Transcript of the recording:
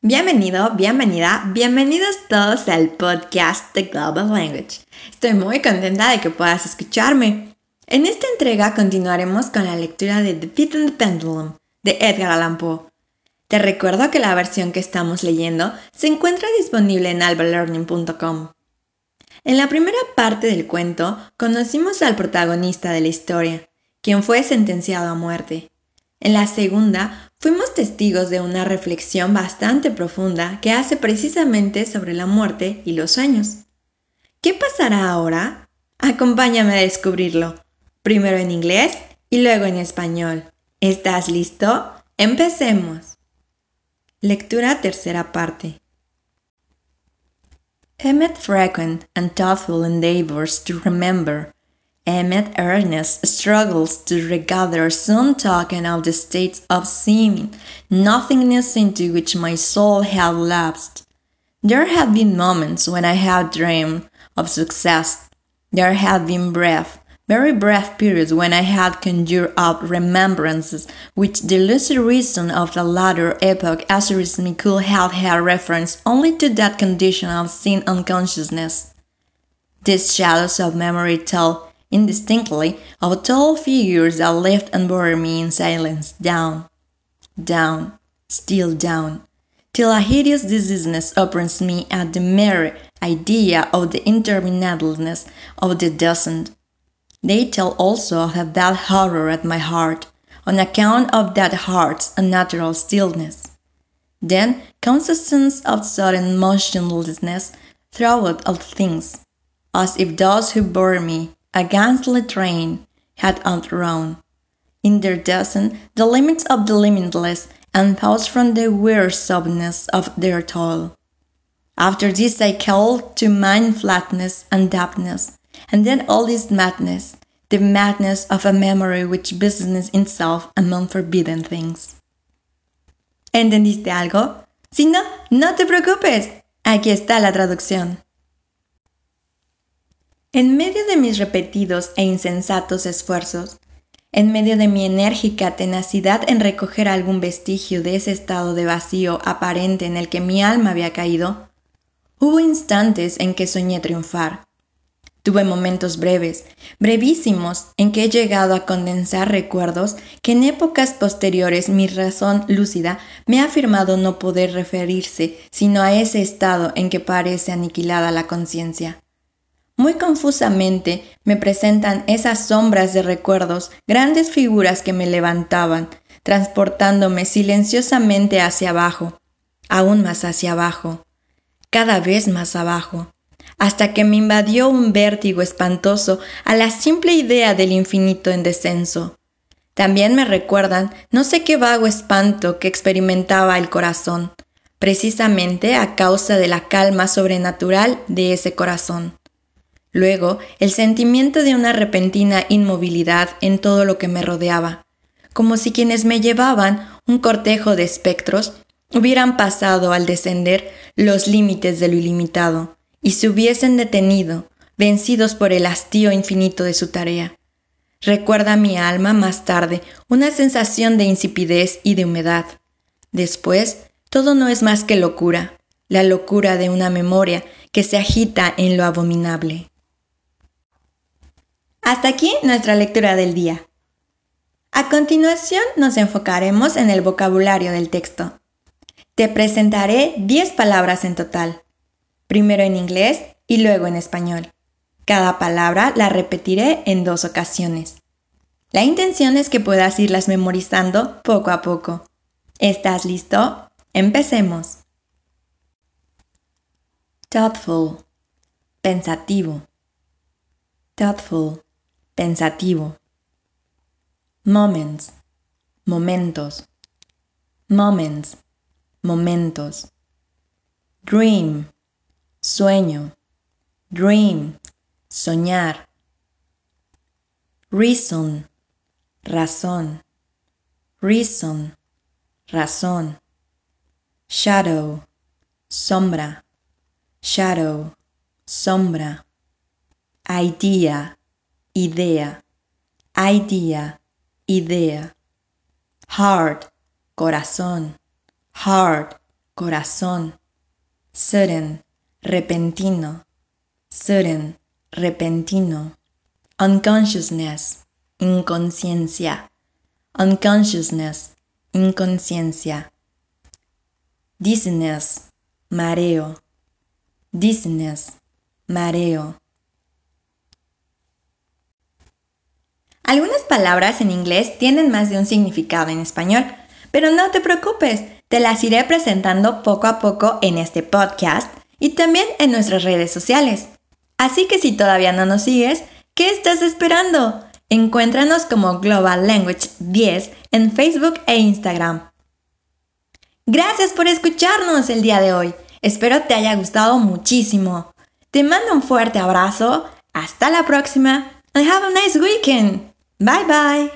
Bienvenido, bienvenida, bienvenidos todos al podcast The Global Language. Estoy muy contenta de que puedas escucharme. En esta entrega continuaremos con la lectura de The Pit and the Pendulum de Edgar Allan Poe. Te recuerdo que la versión que estamos leyendo se encuentra disponible en albalearning.com. En la primera parte del cuento conocimos al protagonista de la historia, quien fue sentenciado a muerte. En la segunda, fuimos testigos de una reflexión bastante profunda que hace precisamente sobre la muerte y los sueños. ¿Qué pasará ahora? Acompáñame a descubrirlo, primero en inglés y luego en español. ¿Estás listo? Empecemos. Lectura tercera parte. Emmet frequent and thoughtful endeavors to remember Amid earnest struggles to regather some token of the state of seeming nothingness into which my soul had lapsed. There have been moments when I have dreamed of success. There have been brief, very brief periods when I had conjured up remembrances which the lucid reason of the latter epoch assures me could have had reference only to that condition of sin unconsciousness. These shadows of memory tell indistinctly of tall figures that left and bore me in silence, down, down, still down, till a hideous diseaseness opens me at the mere idea of the interminableness of the descent. They tell also of a bad horror at my heart, on account of that heart's unnatural stillness. Then comes a sense of sudden motionlessness throughout all things, as if those who bore me a ghastly train had outrun, in their descent, the limits of the limitless and paused from the wearisomeness of their toil. After this they called to mind flatness and dampness, and then all this madness, the madness of a memory which business itself among forbidden things. ¿Entendiste algo? Si no, no te preocupes. Aquí está la traducción. En medio de mis repetidos e insensatos esfuerzos, en medio de mi enérgica tenacidad en recoger algún vestigio de ese estado de vacío aparente en el que mi alma había caído, hubo instantes en que soñé triunfar. Tuve momentos breves, brevísimos, en que he llegado a condensar recuerdos que en épocas posteriores mi razón lúcida me ha afirmado no poder referirse sino a ese estado en que parece aniquilada la conciencia. Muy confusamente me presentan esas sombras de recuerdos, grandes figuras que me levantaban, transportándome silenciosamente hacia abajo, aún más hacia abajo, cada vez más abajo, hasta que me invadió un vértigo espantoso a la simple idea del infinito en descenso. También me recuerdan no sé qué vago espanto que experimentaba el corazón, precisamente a causa de la calma sobrenatural de ese corazón. Luego, el sentimiento de una repentina inmovilidad en todo lo que me rodeaba, como si quienes me llevaban, un cortejo de espectros, hubieran pasado al descender los límites de lo ilimitado y se hubiesen detenido, vencidos por el hastío infinito de su tarea. Recuerda mi alma más tarde una sensación de insipidez y de humedad. Después, todo no es más que locura, la locura de una memoria que se agita en lo abominable. Hasta aquí nuestra lectura del día. A continuación nos enfocaremos en el vocabulario del texto. Te presentaré 10 palabras en total, primero en inglés y luego en español. Cada palabra la repetiré en dos ocasiones. La intención es que puedas irlas memorizando poco a poco. ¿Estás listo? Empecemos. Thoughtful. Pensativo. Thoughtful pensativo. Moments, momentos. Moments, momentos. Dream, sueño. Dream, soñar. Reason, razón. Reason, razón. Shadow, sombra. Shadow, sombra. Idea, idea, idea, idea. Heart, corazón, heart, corazón. Sudden, repentino. Sudden, repentino. Unconsciousness, inconsciencia. Unconsciousness, inconsciencia. Dizziness, mareo. Dizziness, mareo. Palabras en inglés tienen más de un significado en español, pero no te preocupes, te las iré presentando poco a poco en este podcast y también en nuestras redes sociales. Así que si todavía no nos sigues, ¿qué estás esperando? Encuéntranos como Global Language 10 en Facebook e Instagram. Gracias por escucharnos el día de hoy. Espero te haya gustado muchísimo. Te mando un fuerte abrazo. Hasta la próxima. And have a nice weekend. Bye bye.